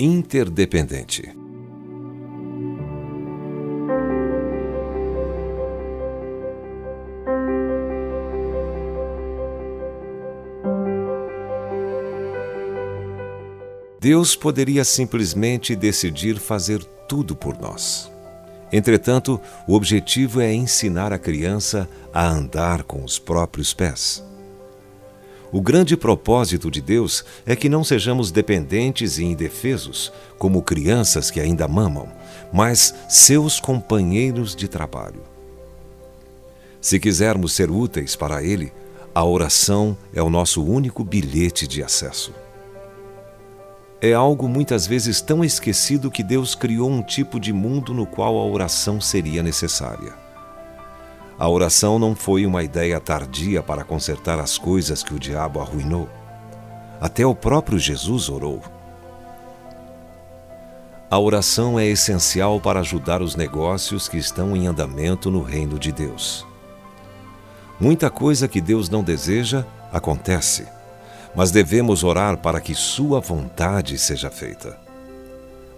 interdependente. Deus poderia simplesmente decidir fazer tudo por nós. Entretanto, o objetivo é ensinar a criança a andar com os próprios pés. O grande propósito de Deus é que não sejamos dependentes e indefesos, como crianças que ainda mamam, mas seus companheiros de trabalho. Se quisermos ser úteis para Ele, a oração é o nosso único bilhete de acesso é algo muitas vezes tão esquecido que Deus criou um tipo de mundo no qual a oração seria necessária. A oração não foi uma ideia tardia para consertar as coisas que o diabo arruinou. Até o próprio Jesus orou. A oração é essencial para ajudar os negócios que estão em andamento no reino de Deus. Muita coisa que Deus não deseja acontece mas devemos orar para que Sua vontade seja feita.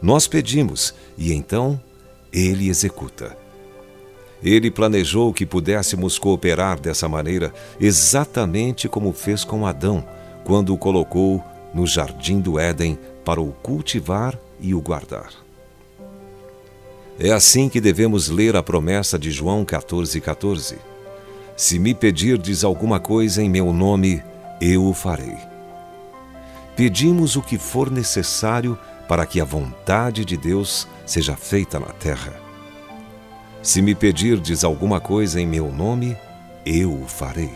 Nós pedimos e então Ele executa. Ele planejou que pudéssemos cooperar dessa maneira, exatamente como fez com Adão, quando o colocou no jardim do Éden para o cultivar e o guardar. É assim que devemos ler a promessa de João 14,14. 14. Se me pedirdes alguma coisa em meu nome, eu o farei. Pedimos o que for necessário para que a vontade de Deus seja feita na terra. Se me pedirdes alguma coisa em meu nome, eu o farei.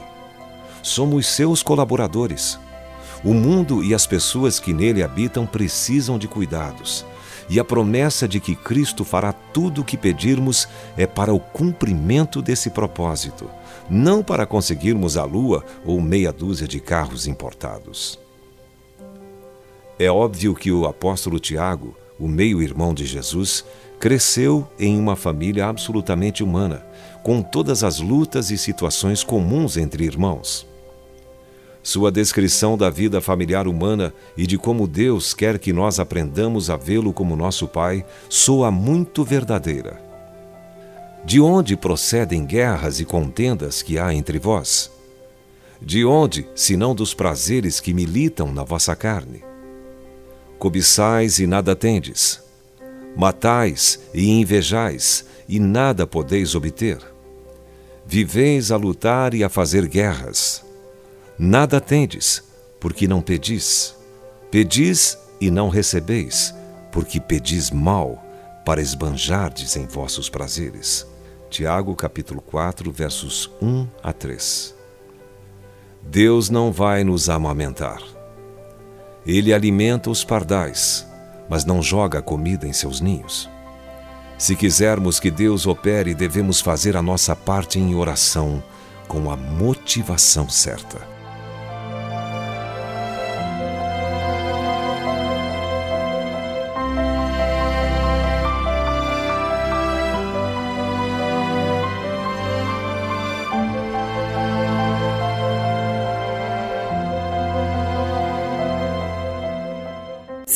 Somos seus colaboradores. O mundo e as pessoas que nele habitam precisam de cuidados, e a promessa de que Cristo fará tudo o que pedirmos é para o cumprimento desse propósito não para conseguirmos a lua ou meia dúzia de carros importados. É óbvio que o apóstolo Tiago, o meio-irmão de Jesus, cresceu em uma família absolutamente humana, com todas as lutas e situações comuns entre irmãos. Sua descrição da vida familiar humana e de como Deus quer que nós aprendamos a vê-lo como nosso Pai soa muito verdadeira. De onde procedem guerras e contendas que há entre vós? De onde, senão dos prazeres que militam na vossa carne? Cobiçais e nada tendes. Matais e invejais, e nada podeis obter. Viveis a lutar e a fazer guerras. Nada tendes, porque não pedis. Pedis e não recebeis, porque pedis mal, para esbanjardes em vossos prazeres. Tiago capítulo 4, versos 1 a 3. Deus não vai nos amamentar. Ele alimenta os pardais, mas não joga comida em seus ninhos. Se quisermos que Deus opere, devemos fazer a nossa parte em oração com a motivação certa.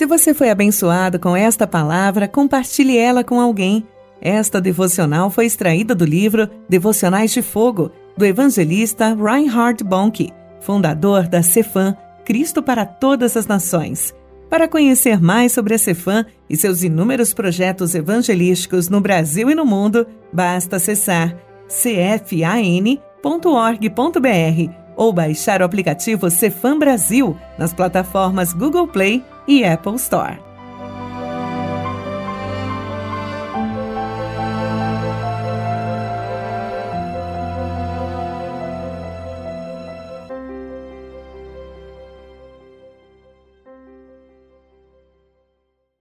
Se você foi abençoado com esta palavra, compartilhe ela com alguém. Esta devocional foi extraída do livro Devocionais de Fogo, do evangelista Reinhard Bonk, fundador da Cefam, Cristo para Todas as Nações. Para conhecer mais sobre a Cefam e seus inúmeros projetos evangelísticos no Brasil e no mundo, basta acessar cfan.org.br ou baixar o aplicativo Cefam Brasil nas plataformas Google Play e Apple Store.